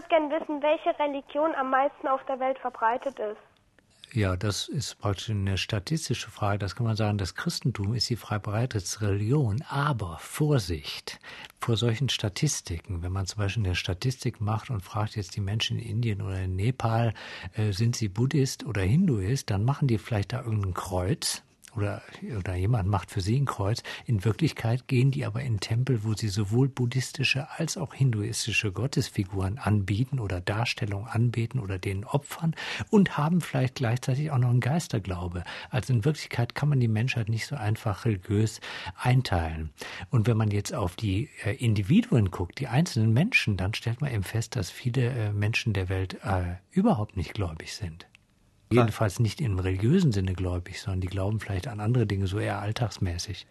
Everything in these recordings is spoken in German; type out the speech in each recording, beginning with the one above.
würde gerne wissen, welche Religion am meisten auf der Welt verbreitet ist. Ja, das ist praktisch eine statistische Frage. Das kann man sagen, das Christentum ist die verbreitetste Religion. Aber Vorsicht vor solchen Statistiken. Wenn man zum Beispiel eine Statistik macht und fragt jetzt die Menschen in Indien oder in Nepal, äh, sind sie Buddhist oder Hinduist, dann machen die vielleicht da irgendein Kreuz oder, oder jemand macht für sie ein Kreuz. In Wirklichkeit gehen die aber in Tempel, wo sie sowohl buddhistische als auch hinduistische Gottesfiguren anbieten oder Darstellungen anbeten oder denen opfern und haben vielleicht gleichzeitig auch noch einen Geisterglaube. Also in Wirklichkeit kann man die Menschheit nicht so einfach religiös einteilen. Und wenn man jetzt auf die äh, Individuen guckt, die einzelnen Menschen, dann stellt man eben fest, dass viele äh, Menschen der Welt äh, überhaupt nicht gläubig sind. Jedenfalls nicht im religiösen Sinne gläubig, sondern die glauben vielleicht an andere Dinge, so eher alltagsmäßig.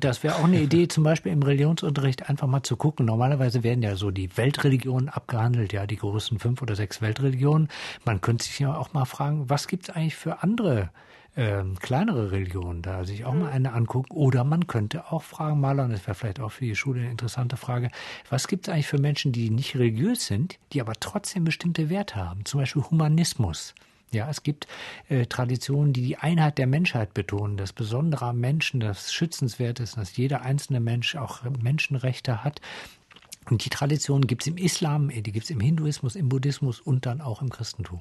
Das wäre auch eine Idee, zum Beispiel im Religionsunterricht einfach mal zu gucken. Normalerweise werden ja so die Weltreligionen abgehandelt, ja, die großen fünf oder sechs Weltreligionen. Man könnte sich ja auch mal fragen, was gibt es eigentlich für andere äh, kleinere Religionen, da sich auch mal eine angucken. Oder man könnte auch fragen, Maler, und das wäre vielleicht auch für die Schule eine interessante Frage, was gibt es eigentlich für Menschen, die nicht religiös sind, die aber trotzdem bestimmte Werte haben? Zum Beispiel Humanismus. Ja, es gibt äh, Traditionen, die die Einheit der Menschheit betonen, das Besondere am Menschen, das Schützenswert ist, dass jeder einzelne Mensch auch Menschenrechte hat. Und die Traditionen gibt es im Islam, die gibt es im Hinduismus, im Buddhismus und dann auch im Christentum.